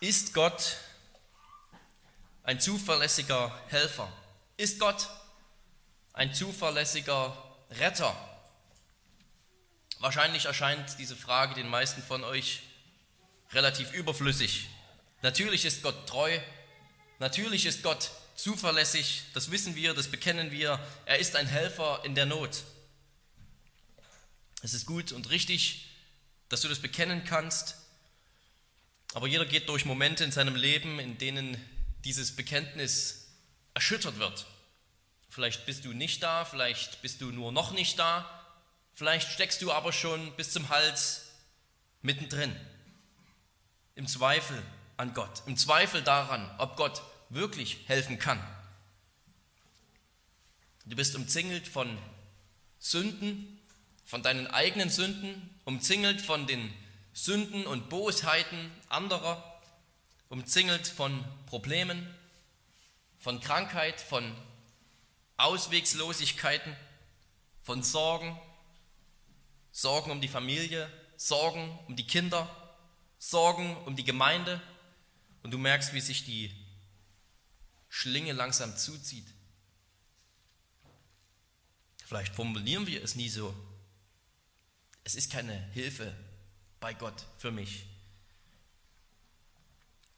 Ist Gott ein zuverlässiger Helfer? Ist Gott ein zuverlässiger Retter? Wahrscheinlich erscheint diese Frage den meisten von euch relativ überflüssig. Natürlich ist Gott treu, natürlich ist Gott zuverlässig, das wissen wir, das bekennen wir. Er ist ein Helfer in der Not. Es ist gut und richtig, dass du das bekennen kannst, aber jeder geht durch Momente in seinem Leben, in denen dieses Bekenntnis erschüttert wird. Vielleicht bist du nicht da, vielleicht bist du nur noch nicht da, vielleicht steckst du aber schon bis zum Hals mittendrin. Im Zweifel an Gott, im Zweifel daran, ob Gott wirklich helfen kann. Du bist umzingelt von Sünden, von deinen eigenen Sünden, umzingelt von den Sünden und Bosheiten anderer, umzingelt von Problemen, von Krankheit, von Auswegslosigkeiten, von Sorgen, Sorgen um die Familie, Sorgen um die Kinder, Sorgen um die Gemeinde und du merkst, wie sich die Schlinge langsam zuzieht. Vielleicht formulieren wir es nie so. Es ist keine Hilfe bei Gott für mich.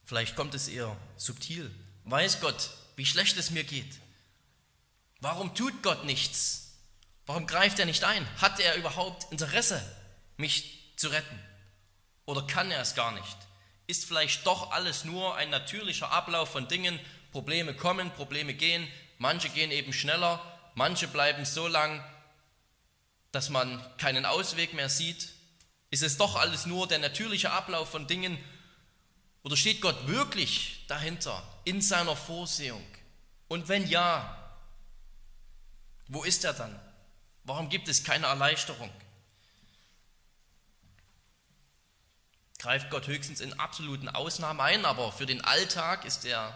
Vielleicht kommt es eher subtil. Weiß Gott, wie schlecht es mir geht? Warum tut Gott nichts? Warum greift er nicht ein? Hat er überhaupt Interesse, mich zu retten? Oder kann er es gar nicht? Ist vielleicht doch alles nur ein natürlicher Ablauf von Dingen? Probleme kommen, Probleme gehen, manche gehen eben schneller, manche bleiben so lang, dass man keinen Ausweg mehr sieht. Ist es doch alles nur der natürliche Ablauf von Dingen? Oder steht Gott wirklich dahinter in seiner Vorsehung? Und wenn ja, wo ist er dann? Warum gibt es keine Erleichterung? Greift Gott höchstens in absoluten Ausnahmen ein, aber für den Alltag ist er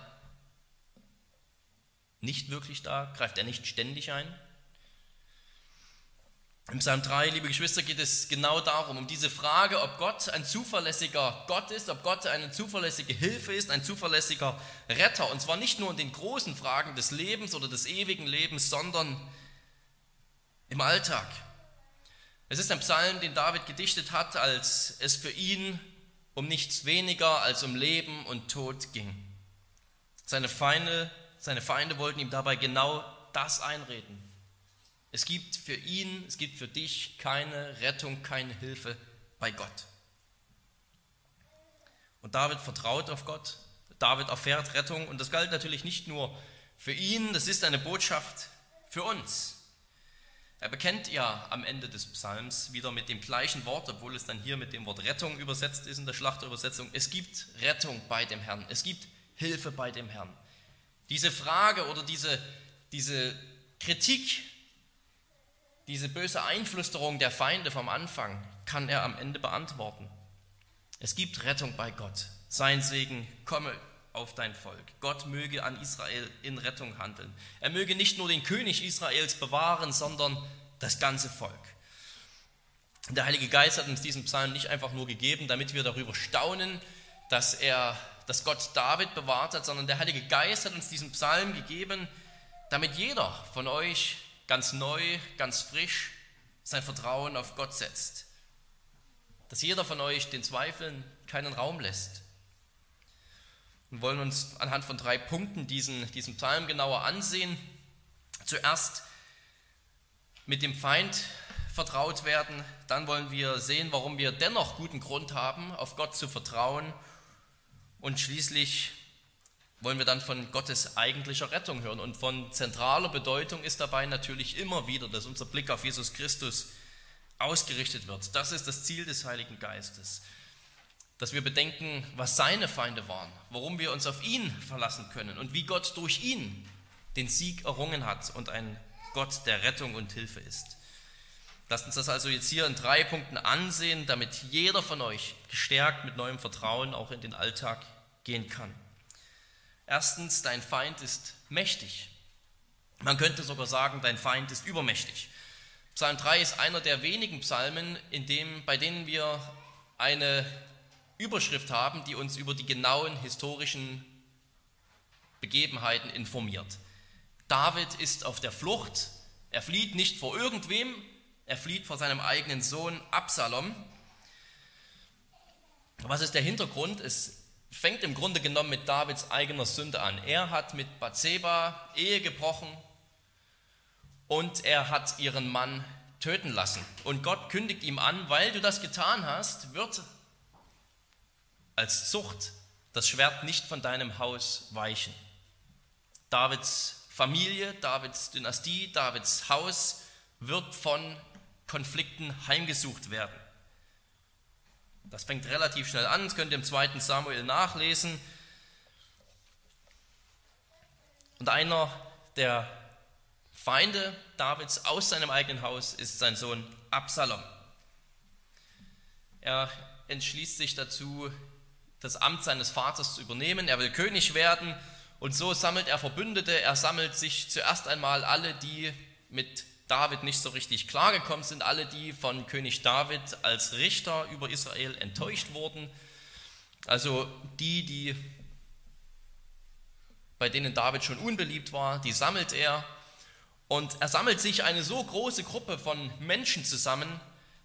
nicht wirklich da, greift er nicht ständig ein. Im Psalm 3, liebe Geschwister, geht es genau darum, um diese Frage, ob Gott ein zuverlässiger Gott ist, ob Gott eine zuverlässige Hilfe ist, ein zuverlässiger Retter. Und zwar nicht nur in den großen Fragen des Lebens oder des ewigen Lebens, sondern im Alltag. Es ist ein Psalm, den David gedichtet hat, als es für ihn um nichts weniger als um Leben und Tod ging. Seine Feinde, seine Feinde wollten ihm dabei genau das einreden. Es gibt für ihn, es gibt für dich keine Rettung, keine Hilfe bei Gott. Und David vertraut auf Gott, David erfährt Rettung und das galt natürlich nicht nur für ihn, das ist eine Botschaft für uns. Er bekennt ja am Ende des Psalms wieder mit dem gleichen Wort, obwohl es dann hier mit dem Wort Rettung übersetzt ist in der Schlachterübersetzung. Es gibt Rettung bei dem Herrn, es gibt Hilfe bei dem Herrn. Diese Frage oder diese, diese Kritik diese böse Einflüsterung der Feinde vom Anfang kann er am Ende beantworten. Es gibt Rettung bei Gott. Sein Segen komme auf dein Volk. Gott möge an Israel in Rettung handeln. Er möge nicht nur den König Israels bewahren, sondern das ganze Volk. Der Heilige Geist hat uns diesen Psalm nicht einfach nur gegeben, damit wir darüber staunen, dass er, dass Gott David bewahrt hat, sondern der Heilige Geist hat uns diesen Psalm gegeben, damit jeder von euch ganz neu, ganz frisch sein Vertrauen auf Gott setzt. Dass jeder von euch den Zweifeln keinen Raum lässt. Wir wollen uns anhand von drei Punkten diesen, diesen Psalm genauer ansehen. Zuerst mit dem Feind vertraut werden, dann wollen wir sehen, warum wir dennoch guten Grund haben, auf Gott zu vertrauen und schließlich wollen wir dann von Gottes eigentlicher Rettung hören. Und von zentraler Bedeutung ist dabei natürlich immer wieder, dass unser Blick auf Jesus Christus ausgerichtet wird. Das ist das Ziel des Heiligen Geistes. Dass wir bedenken, was seine Feinde waren, warum wir uns auf ihn verlassen können und wie Gott durch ihn den Sieg errungen hat und ein Gott der Rettung und Hilfe ist. Lasst uns das also jetzt hier in drei Punkten ansehen, damit jeder von euch gestärkt mit neuem Vertrauen auch in den Alltag gehen kann. Erstens, dein Feind ist mächtig. Man könnte sogar sagen, dein Feind ist übermächtig. Psalm 3 ist einer der wenigen Psalmen, in dem, bei denen wir eine Überschrift haben, die uns über die genauen historischen Begebenheiten informiert. David ist auf der Flucht, er flieht nicht vor irgendwem, er flieht vor seinem eigenen Sohn Absalom. Was ist der Hintergrund? Es fängt im Grunde genommen mit Davids eigener Sünde an. Er hat mit Bathseba Ehe gebrochen und er hat ihren Mann töten lassen. Und Gott kündigt ihm an, weil du das getan hast, wird als Zucht das Schwert nicht von deinem Haus weichen. Davids Familie, Davids Dynastie, Davids Haus wird von Konflikten heimgesucht werden. Das fängt relativ schnell an, das könnt ihr im 2. Samuel nachlesen. Und einer der Feinde Davids aus seinem eigenen Haus ist sein Sohn Absalom. Er entschließt sich dazu, das Amt seines Vaters zu übernehmen. Er will König werden und so sammelt er Verbündete. Er sammelt sich zuerst einmal alle, die mit David nicht so richtig klargekommen sind, alle, die von König David als Richter über Israel enttäuscht wurden, also die, die bei denen David schon unbeliebt war, die sammelt er. Und er sammelt sich eine so große Gruppe von Menschen zusammen,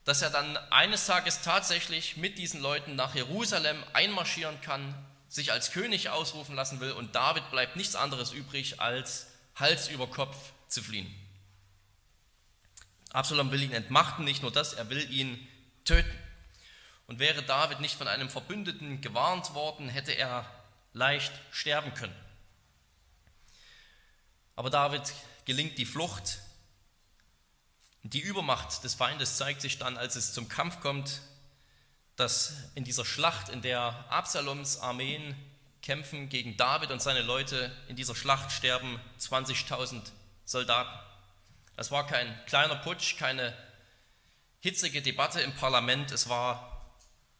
dass er dann eines Tages tatsächlich mit diesen Leuten nach Jerusalem einmarschieren kann, sich als König ausrufen lassen will und David bleibt nichts anderes übrig, als Hals über Kopf zu fliehen. Absalom will ihn entmachten, nicht nur das, er will ihn töten. Und wäre David nicht von einem Verbündeten gewarnt worden, hätte er leicht sterben können. Aber David gelingt die Flucht. Die Übermacht des Feindes zeigt sich dann, als es zum Kampf kommt, dass in dieser Schlacht, in der Absaloms Armeen kämpfen gegen David und seine Leute, in dieser Schlacht sterben 20.000 Soldaten. Es war kein kleiner Putsch, keine hitzige Debatte im Parlament, es war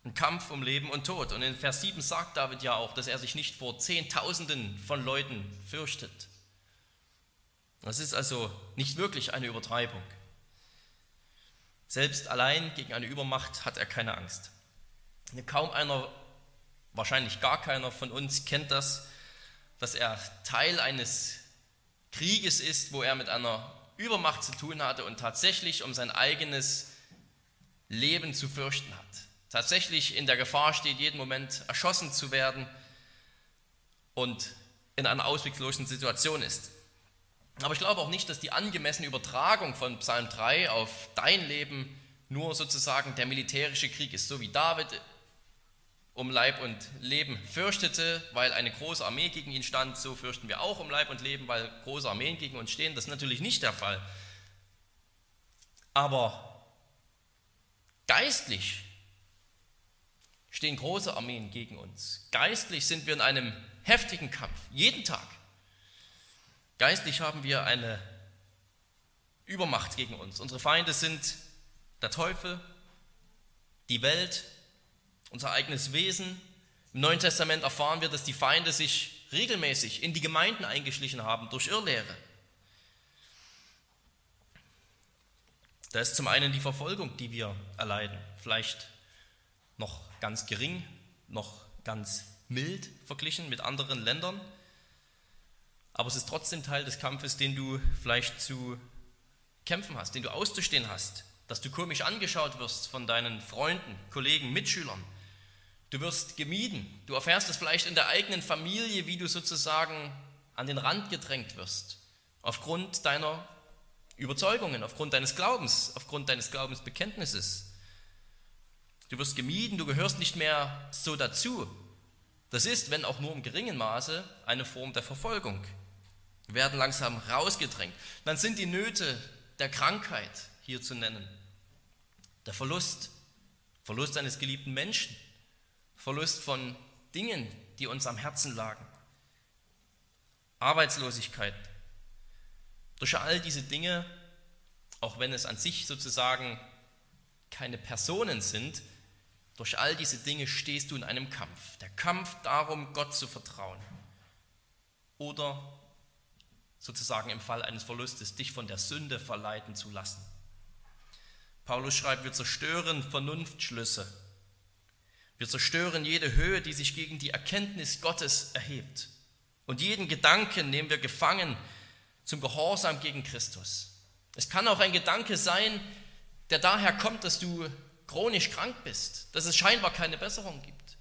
ein Kampf um Leben und Tod. Und in Vers 7 sagt David ja auch, dass er sich nicht vor Zehntausenden von Leuten fürchtet. Das ist also nicht wirklich eine Übertreibung. Selbst allein gegen eine Übermacht hat er keine Angst. Kaum einer, wahrscheinlich gar keiner von uns kennt das, dass er Teil eines Krieges ist, wo er mit einer Übermacht zu tun hatte und tatsächlich um sein eigenes Leben zu fürchten hat. Tatsächlich in der Gefahr steht, jeden Moment erschossen zu werden und in einer ausweglosen Situation ist. Aber ich glaube auch nicht, dass die angemessene Übertragung von Psalm 3 auf dein Leben nur sozusagen der militärische Krieg ist, so wie David um Leib und Leben fürchtete, weil eine große Armee gegen ihn stand, so fürchten wir auch um Leib und Leben, weil große Armeen gegen uns stehen. Das ist natürlich nicht der Fall. Aber geistlich stehen große Armeen gegen uns. Geistlich sind wir in einem heftigen Kampf, jeden Tag. Geistlich haben wir eine Übermacht gegen uns. Unsere Feinde sind der Teufel, die Welt, unser eigenes Wesen. Im Neuen Testament erfahren wir, dass die Feinde sich regelmäßig in die Gemeinden eingeschlichen haben durch Irrlehre. Da ist zum einen die Verfolgung, die wir erleiden, vielleicht noch ganz gering, noch ganz mild verglichen mit anderen Ländern, aber es ist trotzdem Teil des Kampfes, den du vielleicht zu kämpfen hast, den du auszustehen hast, dass du komisch angeschaut wirst von deinen Freunden, Kollegen, Mitschülern, Du wirst gemieden. Du erfährst es vielleicht in der eigenen Familie, wie du sozusagen an den Rand gedrängt wirst. Aufgrund deiner Überzeugungen, aufgrund deines Glaubens, aufgrund deines Glaubensbekenntnisses. Du wirst gemieden, du gehörst nicht mehr so dazu. Das ist, wenn auch nur im geringen Maße, eine Form der Verfolgung. Wir werden langsam rausgedrängt. Dann sind die Nöte der Krankheit hier zu nennen. Der Verlust, Verlust eines geliebten Menschen, Verlust von Dingen, die uns am Herzen lagen, Arbeitslosigkeit. Durch all diese Dinge, auch wenn es an sich sozusagen keine Personen sind, durch all diese Dinge stehst du in einem Kampf. Der Kampf darum, Gott zu vertrauen. Oder sozusagen im Fall eines Verlustes, dich von der Sünde verleiten zu lassen. Paulus schreibt, wir zerstören Vernunftschlüsse Wir zerstören jede Höhe, die sich gegen die Erkenntnis Gottes erhebt. Und jeden Gedanken nehmen wir gefangen zum Gehorsam gegen Christus. Es kann auch ein Gedanke sein, der daher kommt, dass du chronisch krank bist, dass es scheinbar keine Besserung gibt.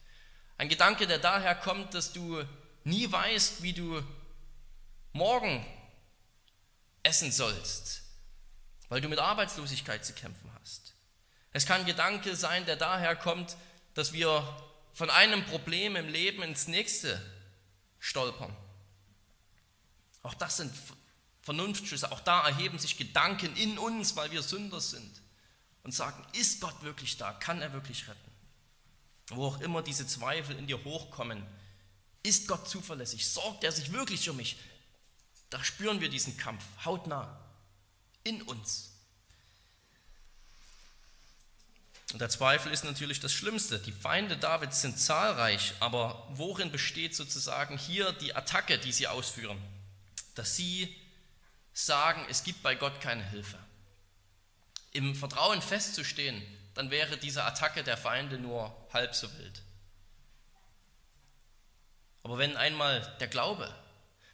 Ein Gedanke, der daher kommt, dass du nie weißt, wie du morgen essen sollst, weil du mit Arbeitslosigkeit zu kämpfen hast. Es kann ein Gedanke sein, der daher kommt, dass wir von einem Problem im Leben ins nächste stolpern. Auch das sind Vernunftschlüsse, auch da erheben sich Gedanken in uns, weil wir Sünder sind und sagen, ist Gott wirklich da? Kann er wirklich retten? Wo auch immer diese Zweifel in dir hochkommen, ist Gott zuverlässig? Sorgt er sich wirklich um mich? Da spüren wir diesen Kampf hautnah in uns. Und der Zweifel ist natürlich das Schlimmste. Die Feinde Davids sind zahlreich, aber worin besteht sozusagen hier die Attacke, die sie ausführen? Dass sie sagen, es gibt bei Gott keine Hilfe. Im Vertrauen festzustehen, dann wäre diese Attacke der Feinde nur halb so wild. Aber wenn einmal der Glaube,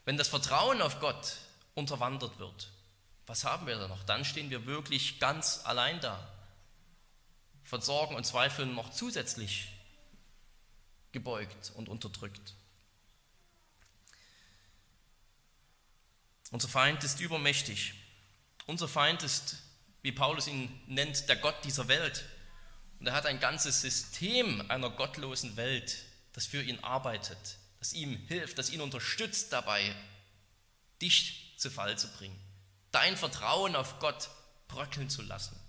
wenn das Vertrauen auf Gott unterwandert wird, was haben wir da noch? Dann stehen wir wirklich ganz allein da von Sorgen und Zweifeln noch zusätzlich gebeugt und unterdrückt. Unser Feind ist übermächtig. Unser Feind ist, wie Paulus ihn nennt, der Gott dieser Welt. Und er hat ein ganzes System einer gottlosen Welt, das für ihn arbeitet, das ihm hilft, das ihn unterstützt dabei, dich zu Fall zu bringen, dein Vertrauen auf Gott bröckeln zu lassen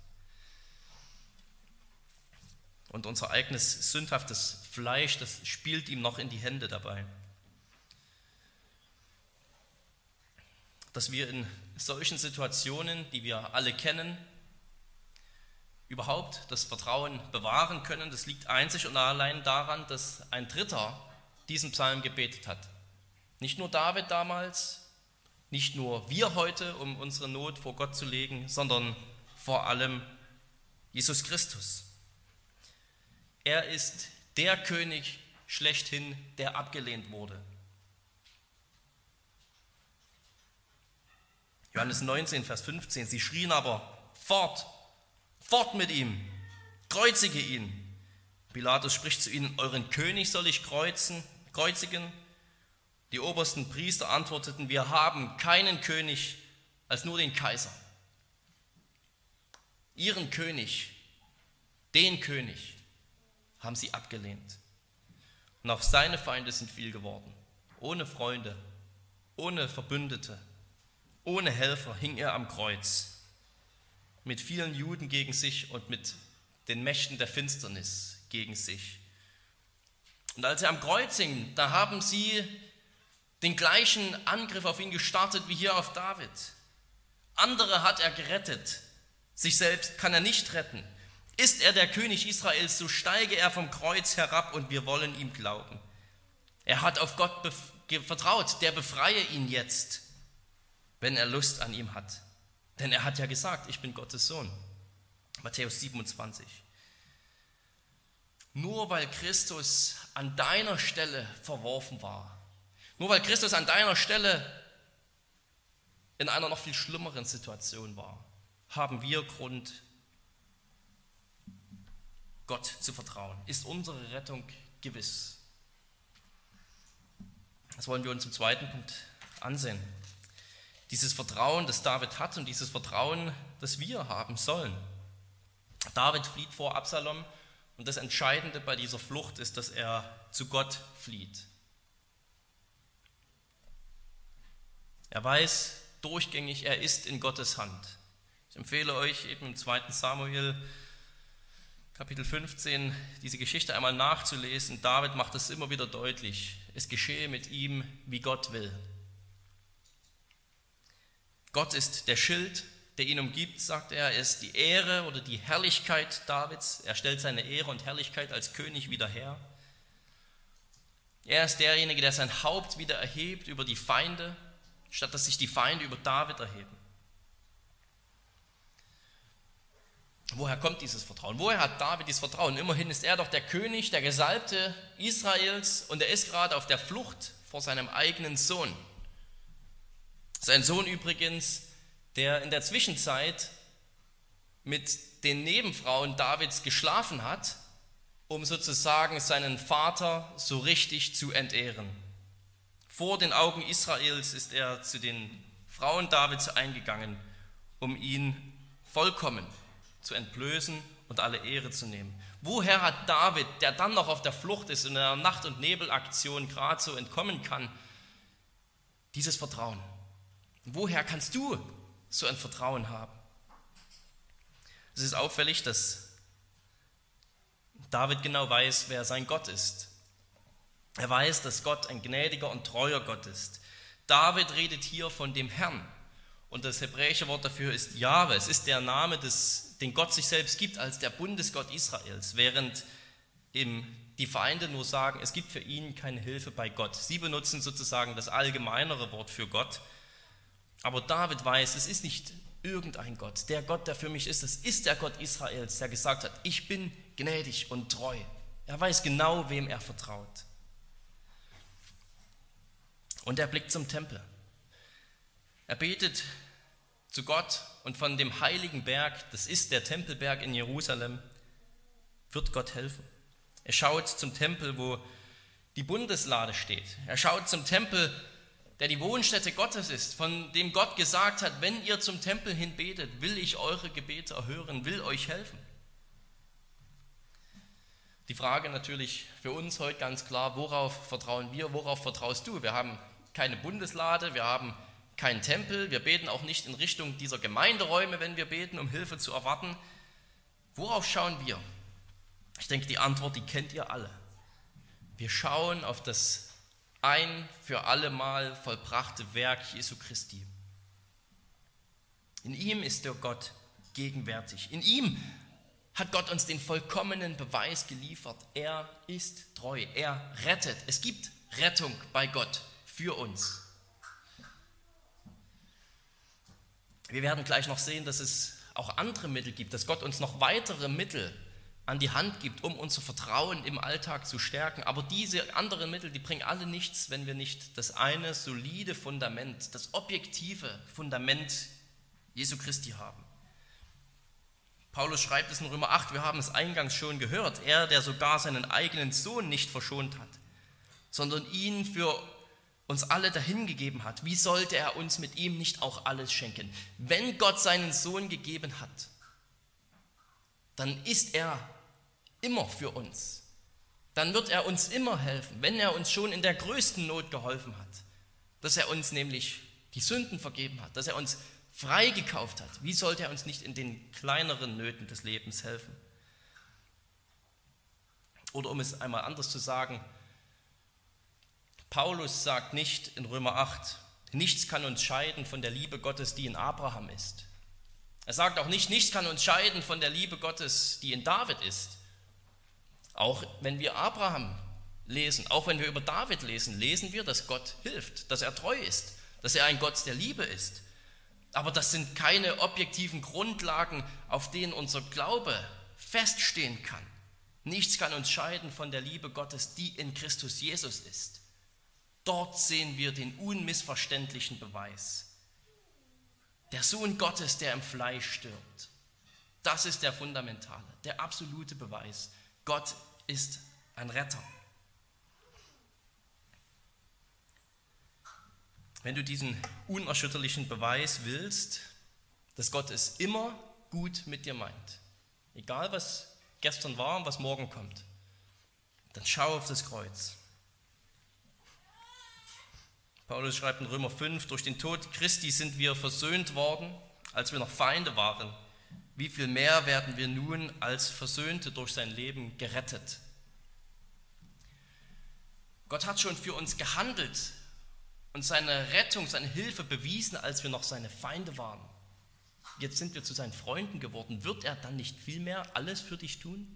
und unser eigenes sündhaftes Fleisch, das spielt ihm noch in die Hände dabei. Dass wir in solchen Situationen, die wir alle kennen, überhaupt das Vertrauen bewahren können, das liegt einzig und allein daran, dass ein Dritter diesen Psalm gebetet hat. Nicht nur David damals, nicht nur wir heute, um unsere Not vor Gott zu legen, sondern vor allem Jesus Christus. Er ist der König schlechthin, der abgelehnt wurde. Johannes 19, Vers 15. Sie schrien aber, fort, fort mit ihm, kreuzige ihn. Pilatus spricht zu ihnen, euren König soll ich kreuzen, kreuzigen? Die obersten Priester antworteten, wir haben keinen König als nur den Kaiser. Ihren König, den König, haben sie abgelehnt. Und auch seine Feinde sind viel geworden. Ohne Freunde, ohne Verbündete, ohne Helfer hing er am Kreuz. Mit vielen Juden gegen sich und mit den Mächten der Finsternis gegen sich. Und als er am Kreuz hing, da haben sie den gleichen Angriff auf ihn gestartet wie hier auf David. Andere hat er gerettet, sich selbst kann er nicht retten. Ist er der König Israels, so steige er vom Kreuz herab und wir wollen ihm glauben. Er hat auf Gott vertraut, der befreie ihn jetzt, wenn er Lust an ihm hat. Denn er hat ja gesagt, ich bin Gottes Sohn. Matthäus 27. Nur weil Christus an deiner Stelle verworfen war, nur weil Christus an deiner Stelle in einer noch viel schlimmeren Situation war, haben wir Grund Gott zu vertrauen, ist unsere Rettung gewiss. Das wollen wir uns im zweiten Punkt ansehen. Dieses Vertrauen, das David hat und dieses Vertrauen, das wir haben sollen. David flieht vor Absalom und das Entscheidende bei dieser Flucht ist, dass er zu Gott flieht. Er weiß durchgängig, er ist in Gottes Hand. Ich empfehle euch eben im zweiten Samuel Kapitel 15 diese Geschichte einmal nachzulesen. David macht es immer wieder deutlich. Es geschehe mit ihm, wie Gott will. Gott ist der Schild, der ihn umgibt, sagt er. Er ist die Ehre oder die Herrlichkeit Davids. Er stellt seine Ehre und Herrlichkeit als König wieder her. Er ist derjenige, der sein Haupt wieder erhebt über die Feinde, statt dass sich die Feinde über David erheben. Woher kommt dieses Vertrauen? Woher hat David dieses Vertrauen? Immerhin ist er doch der König, der Gesalbte Israels und er ist gerade auf der Flucht vor seinem eigenen Sohn. Sein Sohn übrigens, der in der Zwischenzeit mit den Nebenfrauen Davids geschlafen hat, um sozusagen seinen Vater so richtig zu entehren. Vor den Augen Israels ist er zu den Frauen Davids eingegangen, um ihn vollkommen zu entblößen und alle Ehre zu nehmen. Woher hat David, der dann noch auf der Flucht ist in einer Nacht- und Nebelaktion gerade so entkommen kann, dieses Vertrauen? Woher kannst du so ein Vertrauen haben? Es ist auffällig, dass David genau weiß, wer sein Gott ist. Er weiß, dass Gott ein gnädiger und treuer Gott ist. David redet hier von dem Herrn. Und das hebräische Wort dafür ist Jahwe. Es ist der Name, des, den Gott sich selbst gibt als der Bundesgott Israels, während im, die Feinde nur sagen, es gibt für ihn keine Hilfe bei Gott. Sie benutzen sozusagen das allgemeinere Wort für Gott. Aber David weiß, es ist nicht irgendein Gott. Der Gott, der für mich ist, das ist der Gott Israels, der gesagt hat, ich bin gnädig und treu. Er weiß genau, wem er vertraut. Und er blickt zum Tempel. Er betet zu Gott und von dem heiligen Berg, das ist der Tempelberg in Jerusalem, wird Gott helfen. Er schaut zum Tempel, wo die Bundeslade steht. Er schaut zum Tempel, der die Wohnstätte Gottes ist, von dem Gott gesagt hat, wenn ihr zum Tempel hin betet, will ich eure Gebete erhören, will euch helfen. Die Frage natürlich für uns heute ganz klar, worauf vertrauen wir, worauf vertraust du? Wir haben keine Bundeslade, wir haben keinen Tempel, wir beten auch nicht in Richtung dieser Gemeinderäume, wenn wir beten, um Hilfe zu erwarten. Worauf schauen wir? Ich denke, die Antwort, die kennt ihr alle. Wir schauen auf das ein für allemal vollbrachte Werk Jesu Christi. In ihm ist der Gott gegenwärtig. In ihm hat Gott uns den vollkommenen Beweis geliefert. Er ist treu. Er rettet. Es gibt Rettung bei Gott für uns. Wir werden gleich noch sehen, dass es auch andere Mittel gibt, dass Gott uns noch weitere Mittel an die Hand gibt, um unser Vertrauen im Alltag zu stärken. Aber diese anderen Mittel, die bringen alle nichts, wenn wir nicht das eine solide Fundament, das objektive Fundament Jesu Christi haben. Paulus schreibt es in Römer 8, wir haben es eingangs schon gehört, er, der sogar seinen eigenen Sohn nicht verschont hat, sondern ihn für uns alle dahingegeben hat, wie sollte er uns mit ihm nicht auch alles schenken? Wenn Gott seinen Sohn gegeben hat, dann ist er immer für uns. Dann wird er uns immer helfen, wenn er uns schon in der größten Not geholfen hat, dass er uns nämlich die Sünden vergeben hat, dass er uns freigekauft hat. Wie sollte er uns nicht in den kleineren Nöten des Lebens helfen? Oder um es einmal anders zu sagen, Paulus sagt nicht in Römer 8, nichts kann uns scheiden von der Liebe Gottes, die in Abraham ist. Er sagt auch nicht, nichts kann uns scheiden von der Liebe Gottes, die in David ist. Auch wenn wir Abraham lesen, auch wenn wir über David lesen, lesen wir, dass Gott hilft, dass er treu ist, dass er ein Gott der Liebe ist. Aber das sind keine objektiven Grundlagen, auf denen unser Glaube feststehen kann. Nichts kann uns scheiden von der Liebe Gottes, die in Christus Jesus ist. Dort sehen wir den unmissverständlichen Beweis. Der Sohn Gottes, der im Fleisch stirbt. Das ist der fundamentale, der absolute Beweis. Gott ist ein Retter. Wenn du diesen unerschütterlichen Beweis willst, dass Gott es immer gut mit dir meint, egal was gestern war und was morgen kommt, dann schau auf das Kreuz. Paulus schreibt in Römer 5, durch den Tod Christi sind wir versöhnt worden, als wir noch Feinde waren. Wie viel mehr werden wir nun als Versöhnte durch sein Leben gerettet? Gott hat schon für uns gehandelt, und seine Rettung, seine Hilfe bewiesen, als wir noch seine Feinde waren. Jetzt sind wir zu seinen Freunden geworden. Wird er dann nicht viel mehr alles für dich tun?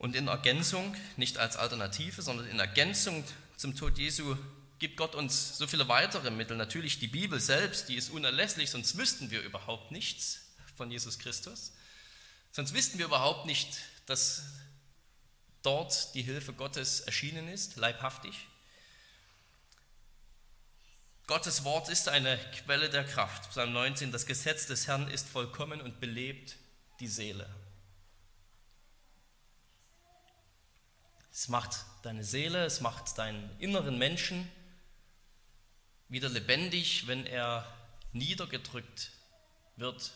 Und in Ergänzung, nicht als Alternative, sondern in Ergänzung zum Tod Jesu gibt Gott uns so viele weitere Mittel. Natürlich die Bibel selbst, die ist unerlässlich, sonst wüssten wir überhaupt nichts von Jesus Christus. Sonst wüssten wir überhaupt nicht, dass dort die Hilfe Gottes erschienen ist, leibhaftig. Gottes Wort ist eine Quelle der Kraft. Psalm 19, das Gesetz des Herrn ist vollkommen und belebt die Seele. Es macht deine Seele, es macht deinen inneren Menschen wieder lebendig, wenn er niedergedrückt wird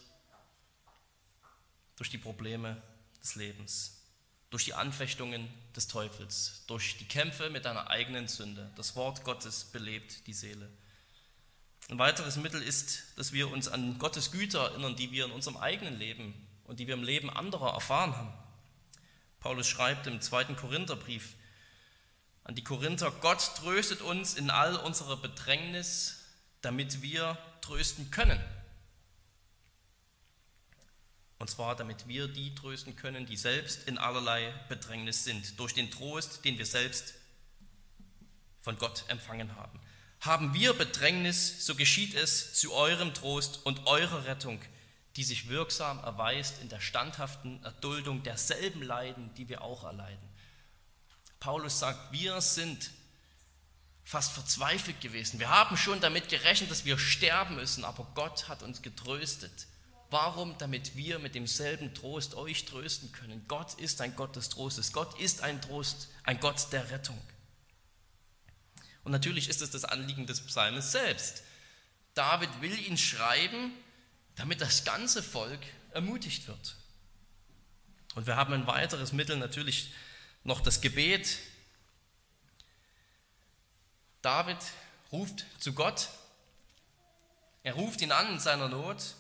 durch die Probleme des Lebens, durch die Anfechtungen des Teufels, durch die Kämpfe mit deiner eigenen Sünde. Das Wort Gottes belebt die Seele. Ein weiteres Mittel ist, dass wir uns an Gottes Güter erinnern, die wir in unserem eigenen Leben und die wir im Leben anderer erfahren haben. Paulus schreibt im zweiten Korintherbrief an die Korinther, Gott tröstet uns in all unserer Bedrängnis, damit wir trösten können. Und zwar, damit wir die trösten können, die selbst in allerlei Bedrängnis sind, durch den Trost, den wir selbst von Gott empfangen haben. Haben wir Bedrängnis, so geschieht es zu eurem Trost und eurer Rettung, die sich wirksam erweist in der standhaften Erduldung derselben Leiden, die wir auch erleiden. Paulus sagt, wir sind fast verzweifelt gewesen. Wir haben schon damit gerechnet, dass wir sterben müssen, aber Gott hat uns getröstet. Warum? Damit wir mit demselben Trost euch trösten können. Gott ist ein Gott des Trostes. Gott ist ein Trost, ein Gott der Rettung. Und natürlich ist es das Anliegen des Psalmes selbst. David will ihn schreiben, damit das ganze Volk ermutigt wird. Und wir haben ein weiteres Mittel, natürlich noch das Gebet. David ruft zu Gott. Er ruft ihn an in seiner Not.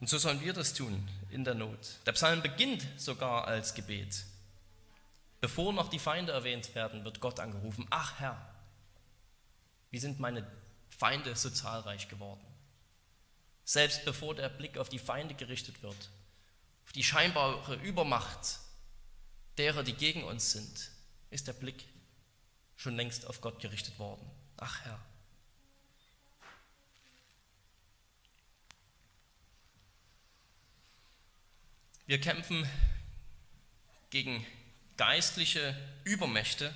Und so sollen wir das tun in der Not. Der Psalm beginnt sogar als Gebet. Bevor noch die Feinde erwähnt werden, wird Gott angerufen, ach Herr, wie sind meine Feinde so zahlreich geworden? Selbst bevor der Blick auf die Feinde gerichtet wird, auf die scheinbare Übermacht derer, die gegen uns sind, ist der Blick schon längst auf Gott gerichtet worden. Ach Herr. Wir kämpfen gegen geistliche Übermächte,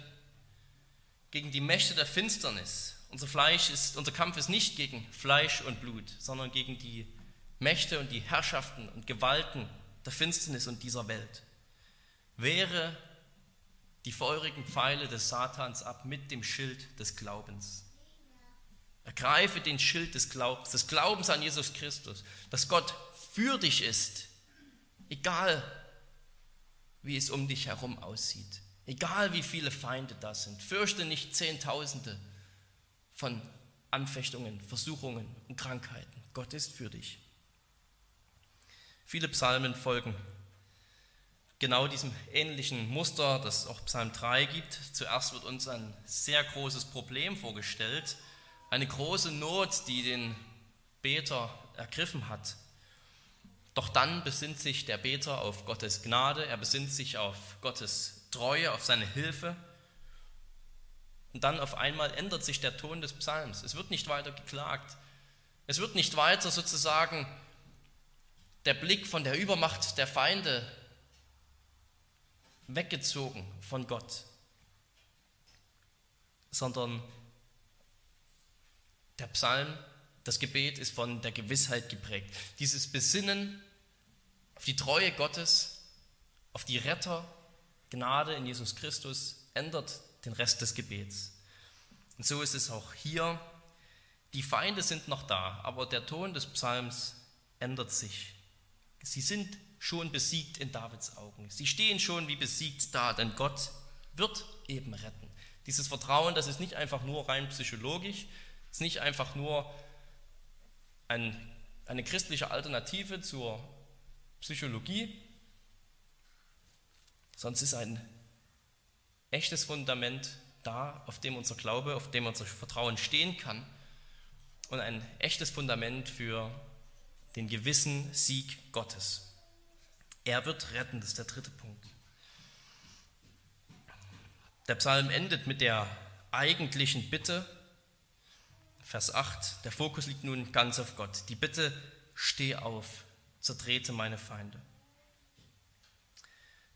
gegen die Mächte der Finsternis. Unser, Fleisch ist, unser Kampf ist nicht gegen Fleisch und Blut, sondern gegen die Mächte und die Herrschaften und Gewalten der Finsternis und dieser Welt. Wehre die feurigen Pfeile des Satans ab mit dem Schild des Glaubens. Ergreife den Schild des Glaubens, des Glaubens an Jesus Christus, dass Gott für dich ist, egal wie es um dich herum aussieht. Egal wie viele Feinde da sind. Fürchte nicht Zehntausende von Anfechtungen, Versuchungen und Krankheiten. Gott ist für dich. Viele Psalmen folgen genau diesem ähnlichen Muster, das auch Psalm 3 gibt. Zuerst wird uns ein sehr großes Problem vorgestellt, eine große Not, die den Beter ergriffen hat. Doch dann besinnt sich der Beter auf Gottes Gnade, er besinnt sich auf Gottes Treue, auf seine Hilfe. Und dann auf einmal ändert sich der Ton des Psalms. Es wird nicht weiter geklagt. Es wird nicht weiter sozusagen der Blick von der Übermacht der Feinde weggezogen von Gott, sondern der Psalm, das Gebet ist von der Gewissheit geprägt. Dieses Besinnen auf die Treue Gottes, auf die Rettergnade in Jesus Christus ändert den Rest des Gebets. Und so ist es auch hier. Die Feinde sind noch da, aber der Ton des Psalms ändert sich. Sie sind schon besiegt in Davids Augen. Sie stehen schon wie besiegt da, denn Gott wird eben retten. Dieses Vertrauen, das ist nicht einfach nur rein psychologisch, ist nicht einfach nur ein, eine christliche Alternative zur Psychologie, sonst ist ein echtes Fundament da, auf dem unser Glaube, auf dem unser Vertrauen stehen kann und ein echtes Fundament für den gewissen Sieg Gottes. Er wird retten, das ist der dritte Punkt. Der Psalm endet mit der eigentlichen Bitte. Vers 8, der Fokus liegt nun ganz auf Gott. Die Bitte, steh auf, zertrete meine Feinde.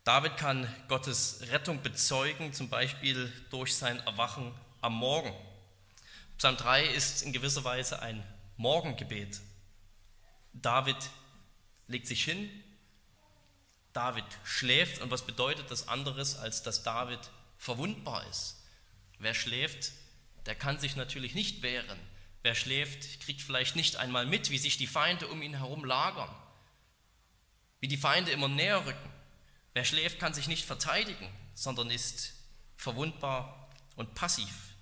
David kann Gottes Rettung bezeugen, zum Beispiel durch sein Erwachen am Morgen. Psalm 3 ist in gewisser Weise ein Morgengebet. David legt sich hin, David schläft und was bedeutet das anderes, als dass David verwundbar ist? Wer schläft, der kann sich natürlich nicht wehren. Wer schläft, kriegt vielleicht nicht einmal mit, wie sich die Feinde um ihn herum lagern, wie die Feinde immer näher rücken. Wer schläft, kann sich nicht verteidigen, sondern ist verwundbar und passiv.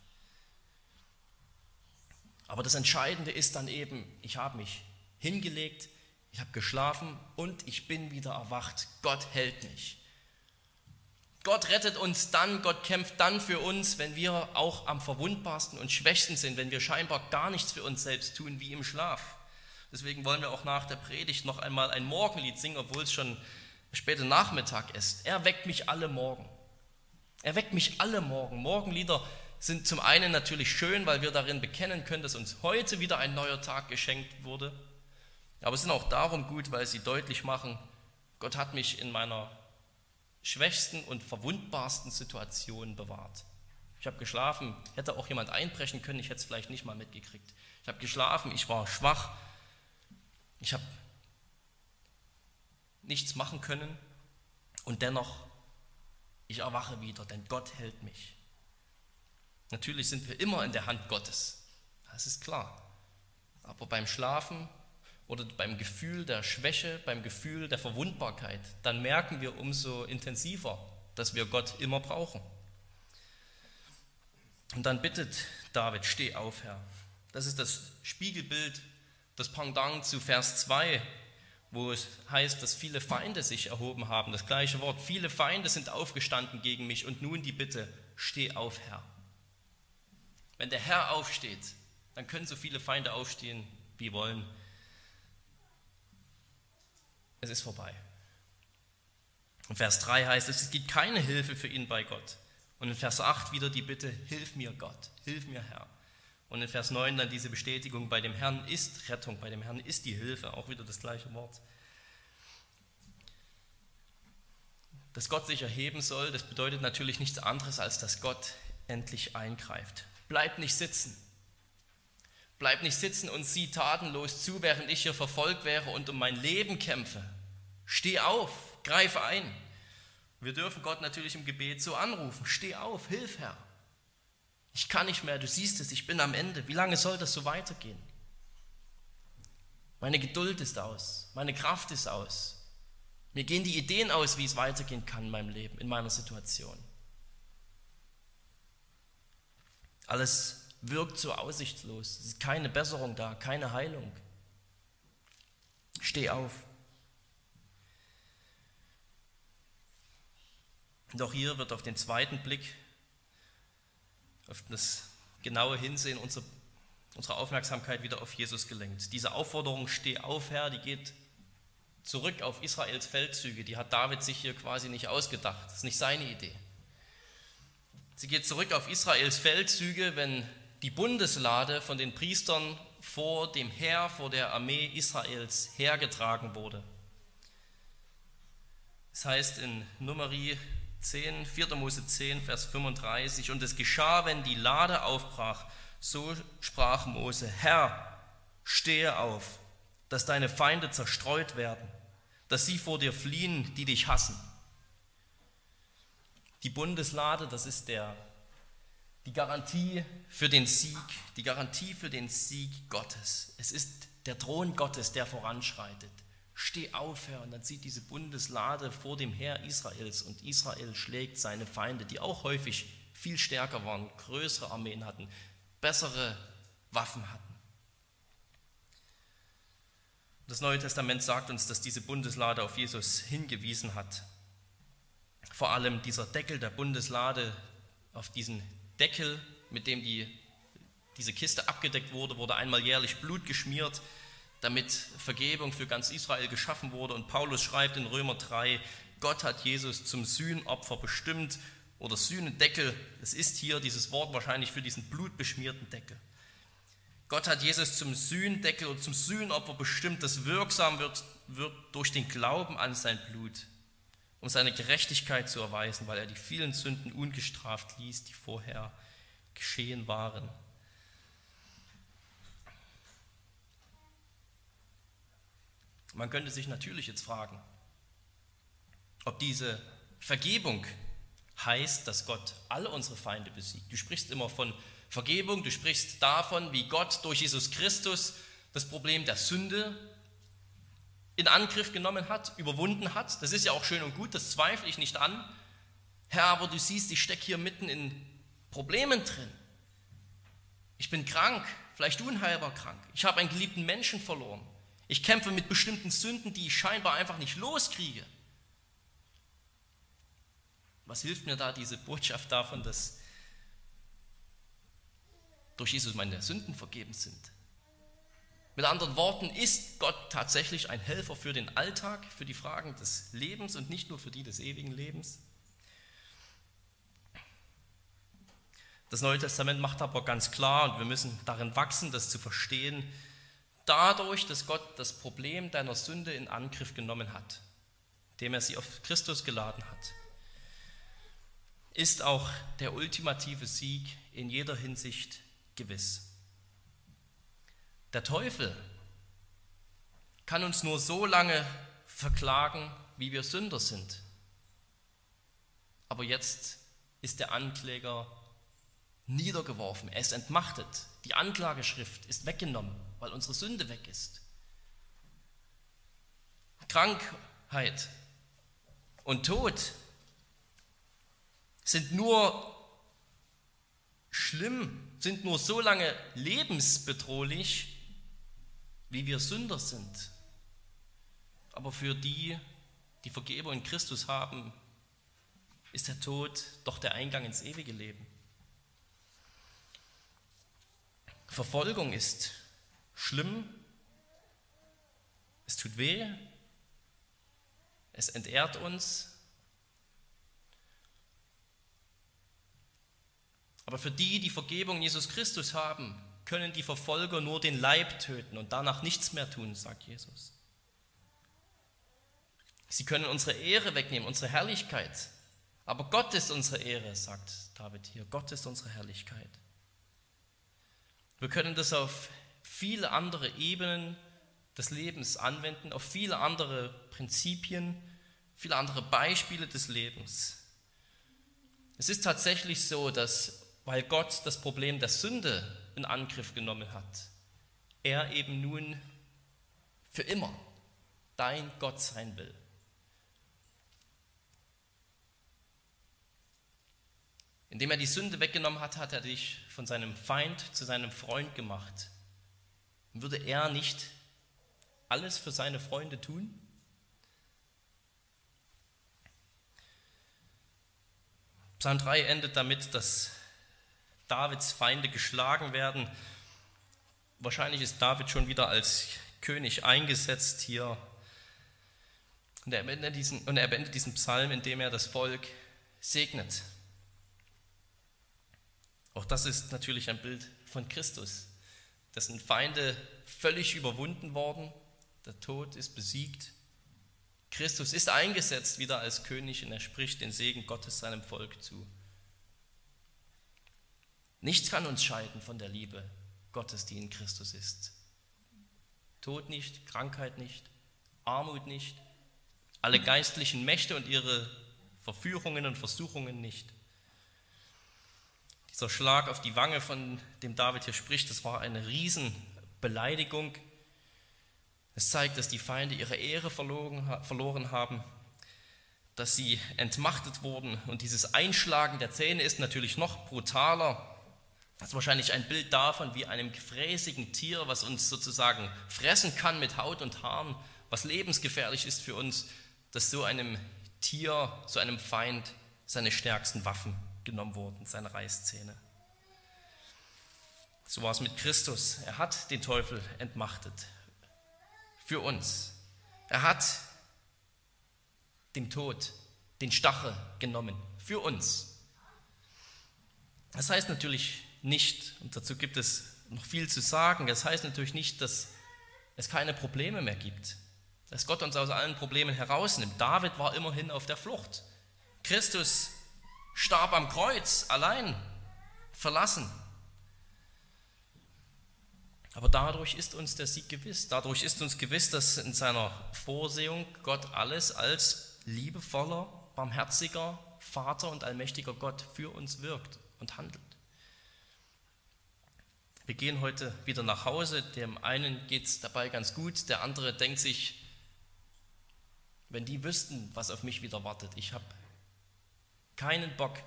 Aber das Entscheidende ist dann eben, ich habe mich hingelegt, ich habe geschlafen und ich bin wieder erwacht. Gott hält mich. Gott rettet uns dann, Gott kämpft dann für uns, wenn wir auch am verwundbarsten und schwächsten sind, wenn wir scheinbar gar nichts für uns selbst tun, wie im Schlaf. Deswegen wollen wir auch nach der Predigt noch einmal ein Morgenlied singen, obwohl es schon später Nachmittag ist. Er weckt mich alle Morgen. Er weckt mich alle Morgen. Morgenlieder sind zum einen natürlich schön, weil wir darin bekennen können, dass uns heute wieder ein neuer Tag geschenkt wurde. Aber sind auch darum gut, weil sie deutlich machen, Gott hat mich in meiner schwächsten und verwundbarsten Situation bewahrt. Ich habe geschlafen, hätte auch jemand einbrechen können, ich hätte es vielleicht nicht mal mitgekriegt. Ich habe geschlafen, ich war schwach, ich habe nichts machen können und dennoch, ich erwache wieder, denn Gott hält mich. Natürlich sind wir immer in der Hand Gottes, das ist klar. Aber beim Schlafen oder beim Gefühl der Schwäche, beim Gefühl der Verwundbarkeit, dann merken wir umso intensiver, dass wir Gott immer brauchen. Und dann bittet David, steh auf, Herr. Das ist das Spiegelbild, das Pendant zu Vers 2, wo es heißt, dass viele Feinde sich erhoben haben. Das gleiche Wort, viele Feinde sind aufgestanden gegen mich und nun die Bitte, steh auf, Herr. Wenn der Herr aufsteht, dann können so viele Feinde aufstehen, wie wollen es ist vorbei. Und Vers 3 heißt es, es gibt keine Hilfe für ihn bei Gott. Und in Vers 8 wieder die Bitte, hilf mir Gott, hilf mir Herr. Und in Vers 9 dann diese Bestätigung, bei dem Herrn ist Rettung, bei dem Herrn ist die Hilfe, auch wieder das gleiche Wort. Dass Gott sich erheben soll, das bedeutet natürlich nichts anderes, als dass Gott endlich eingreift. Bleib nicht sitzen, Bleib nicht sitzen und sieh tatenlos zu, während ich hier verfolgt wäre und um mein Leben kämpfe. Steh auf, greif ein. Wir dürfen Gott natürlich im Gebet so anrufen. Steh auf, hilf Herr. Ich kann nicht mehr, du siehst es, ich bin am Ende. Wie lange soll das so weitergehen? Meine Geduld ist aus, meine Kraft ist aus. Mir gehen die Ideen aus, wie es weitergehen kann in meinem Leben, in meiner Situation. Alles wirkt so aussichtslos. Es ist keine Besserung da, keine Heilung. Steh auf. Doch hier wird auf den zweiten Blick, auf das genaue Hinsehen unsere, unsere Aufmerksamkeit wieder auf Jesus gelenkt. Diese Aufforderung, steh auf, Herr, die geht zurück auf Israels Feldzüge. Die hat David sich hier quasi nicht ausgedacht. Das ist nicht seine Idee. Sie geht zurück auf Israels Feldzüge, wenn die Bundeslade von den Priestern vor dem Heer, vor der Armee Israels hergetragen wurde. Es heißt in Numeri 10, 4. Mose 10, Vers 35, und es geschah, wenn die Lade aufbrach, so sprach Mose, Herr, stehe auf, dass deine Feinde zerstreut werden, dass sie vor dir fliehen, die dich hassen. Die Bundeslade, das ist der die Garantie für den Sieg, die Garantie für den Sieg Gottes. Es ist der Thron Gottes, der voranschreitet. Steh auf, Herr, und dann sieht diese Bundeslade vor dem Heer Israels und Israel schlägt seine Feinde, die auch häufig viel stärker waren, größere Armeen hatten, bessere Waffen hatten. Das Neue Testament sagt uns, dass diese Bundeslade auf Jesus hingewiesen hat. Vor allem dieser Deckel der Bundeslade, auf diesen Deckel, mit dem die, diese Kiste abgedeckt wurde, wurde einmal jährlich Blut geschmiert, damit Vergebung für ganz Israel geschaffen wurde. Und Paulus schreibt in Römer 3, Gott hat Jesus zum Sühnopfer bestimmt, oder Sühnendeckel. Es ist hier dieses Wort wahrscheinlich für diesen blutbeschmierten Deckel. Gott hat Jesus zum Sühnendeckel und zum Sühnopfer bestimmt, das wirksam wird, wird durch den Glauben an sein Blut, um seine Gerechtigkeit zu erweisen, weil er die vielen Sünden ungestraft ließ, die vorher geschehen waren. Man könnte sich natürlich jetzt fragen, ob diese Vergebung heißt, dass Gott alle unsere Feinde besiegt. Du sprichst immer von Vergebung, du sprichst davon, wie Gott durch Jesus Christus das Problem der Sünde in Angriff genommen hat, überwunden hat. Das ist ja auch schön und gut, das zweifle ich nicht an. Herr, aber du siehst, ich stecke hier mitten in Problemen drin. Ich bin krank, vielleicht unheilbar krank. Ich habe einen geliebten Menschen verloren. Ich kämpfe mit bestimmten Sünden, die ich scheinbar einfach nicht loskriege. Was hilft mir da diese Botschaft davon, dass durch Jesus meine Sünden vergeben sind? Mit anderen Worten, ist Gott tatsächlich ein Helfer für den Alltag, für die Fragen des Lebens und nicht nur für die des ewigen Lebens? Das Neue Testament macht aber ganz klar, und wir müssen darin wachsen, das zu verstehen, dadurch, dass Gott das Problem deiner Sünde in Angriff genommen hat, indem er sie auf Christus geladen hat, ist auch der ultimative Sieg in jeder Hinsicht gewiss. Der Teufel kann uns nur so lange verklagen, wie wir Sünder sind. Aber jetzt ist der Ankläger niedergeworfen, er ist entmachtet, die Anklageschrift ist weggenommen weil unsere Sünde weg ist. Krankheit und Tod sind nur schlimm, sind nur so lange lebensbedrohlich, wie wir Sünder sind. Aber für die, die Vergebung in Christus haben, ist der Tod doch der Eingang ins ewige Leben. Verfolgung ist schlimm, es tut weh, es entehrt uns. Aber für die, die Vergebung Jesus Christus haben, können die Verfolger nur den Leib töten und danach nichts mehr tun, sagt Jesus. Sie können unsere Ehre wegnehmen, unsere Herrlichkeit. Aber Gott ist unsere Ehre, sagt David hier. Gott ist unsere Herrlichkeit. Wir können das auf viele andere Ebenen des Lebens anwenden, auf viele andere Prinzipien, viele andere Beispiele des Lebens. Es ist tatsächlich so, dass weil Gott das Problem der Sünde in Angriff genommen hat, er eben nun für immer dein Gott sein will. Indem er die Sünde weggenommen hat, hat er dich von seinem Feind zu seinem Freund gemacht. Würde er nicht alles für seine Freunde tun? Psalm 3 endet damit, dass Davids Feinde geschlagen werden. Wahrscheinlich ist David schon wieder als König eingesetzt hier. Und er beendet diesen, und er beendet diesen Psalm, indem er das Volk segnet. Auch das ist natürlich ein Bild von Christus dessen Feinde völlig überwunden worden, der Tod ist besiegt, Christus ist eingesetzt wieder als König und er spricht den Segen Gottes seinem Volk zu. Nichts kann uns scheiden von der Liebe Gottes, die in Christus ist. Tod nicht, Krankheit nicht, Armut nicht, alle geistlichen Mächte und ihre Verführungen und Versuchungen nicht. Dieser Schlag auf die Wange, von dem David hier spricht, das war eine Riesenbeleidigung. Es zeigt, dass die Feinde ihre Ehre verloren haben, dass sie entmachtet wurden. Und dieses Einschlagen der Zähne ist natürlich noch brutaler. Das ist wahrscheinlich ein Bild davon, wie einem gefräßigen Tier, was uns sozusagen fressen kann mit Haut und Haaren, was lebensgefährlich ist für uns, dass so einem Tier, so einem Feind seine stärksten Waffen genommen wurden, seine Reißzähne. So war es mit Christus. Er hat den Teufel entmachtet. Für uns. Er hat dem Tod den Stachel genommen. Für uns. Das heißt natürlich nicht, und dazu gibt es noch viel zu sagen, das heißt natürlich nicht, dass es keine Probleme mehr gibt, dass Gott uns aus allen Problemen herausnimmt. David war immerhin auf der Flucht. Christus starb am Kreuz, allein, verlassen. Aber dadurch ist uns der Sieg gewiss. Dadurch ist uns gewiss, dass in seiner Vorsehung Gott alles als liebevoller, barmherziger Vater und allmächtiger Gott für uns wirkt und handelt. Wir gehen heute wieder nach Hause. Dem einen geht es dabei ganz gut, der andere denkt sich, wenn die wüssten, was auf mich wieder wartet, ich habe keinen Bock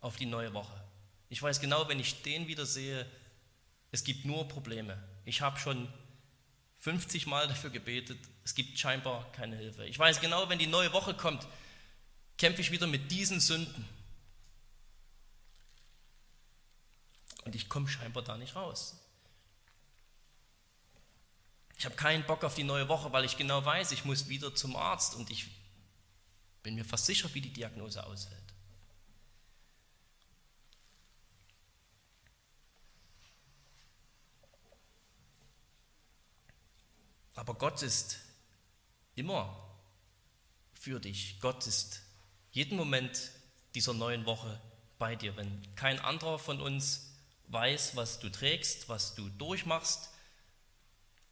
auf die neue Woche. Ich weiß genau, wenn ich den wieder sehe, es gibt nur Probleme. Ich habe schon 50 Mal dafür gebetet, es gibt scheinbar keine Hilfe. Ich weiß genau, wenn die neue Woche kommt, kämpfe ich wieder mit diesen Sünden. Und ich komme scheinbar da nicht raus. Ich habe keinen Bock auf die neue Woche, weil ich genau weiß, ich muss wieder zum Arzt und ich bin mir fast sicher, wie die Diagnose ausfällt. Aber Gott ist immer für dich. Gott ist jeden Moment dieser neuen Woche bei dir. Wenn kein anderer von uns weiß, was du trägst, was du durchmachst,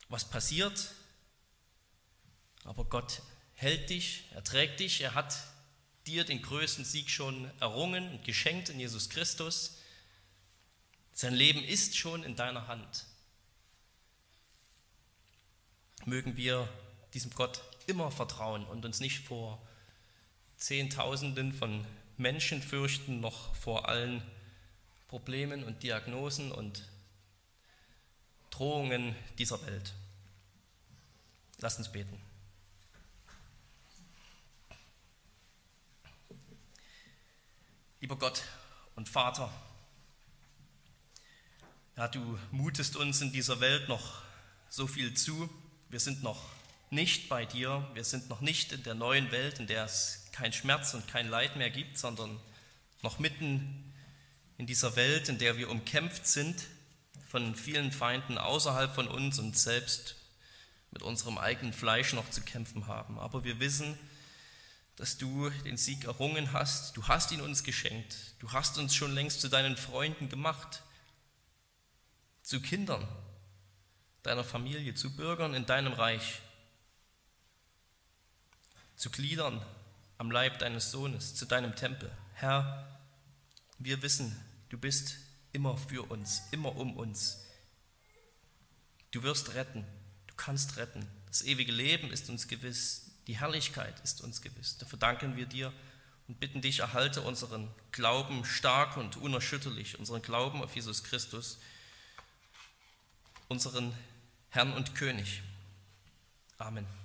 was passiert, aber Gott hält dich, er trägt dich, er hat dir den größten Sieg schon errungen und geschenkt in Jesus Christus. Sein Leben ist schon in deiner Hand mögen wir diesem Gott immer vertrauen und uns nicht vor Zehntausenden von Menschen fürchten, noch vor allen Problemen und Diagnosen und Drohungen dieser Welt. Lasst uns beten. Lieber Gott und Vater, ja, du mutest uns in dieser Welt noch so viel zu, wir sind noch nicht bei dir, wir sind noch nicht in der neuen Welt, in der es kein Schmerz und kein Leid mehr gibt, sondern noch mitten in dieser Welt, in der wir umkämpft sind von vielen Feinden außerhalb von uns und selbst mit unserem eigenen Fleisch noch zu kämpfen haben. Aber wir wissen, dass du den Sieg errungen hast, du hast ihn uns geschenkt, du hast uns schon längst zu deinen Freunden gemacht, zu Kindern, deiner Familie, zu Bürgern in deinem Reich, zu Gliedern am Leib deines Sohnes, zu deinem Tempel. Herr, wir wissen, du bist immer für uns, immer um uns. Du wirst retten, du kannst retten. Das ewige Leben ist uns gewiss, die Herrlichkeit ist uns gewiss. Dafür danken wir dir und bitten dich, erhalte unseren Glauben stark und unerschütterlich, unseren Glauben auf Jesus Christus, unseren Herrn und König. Amen.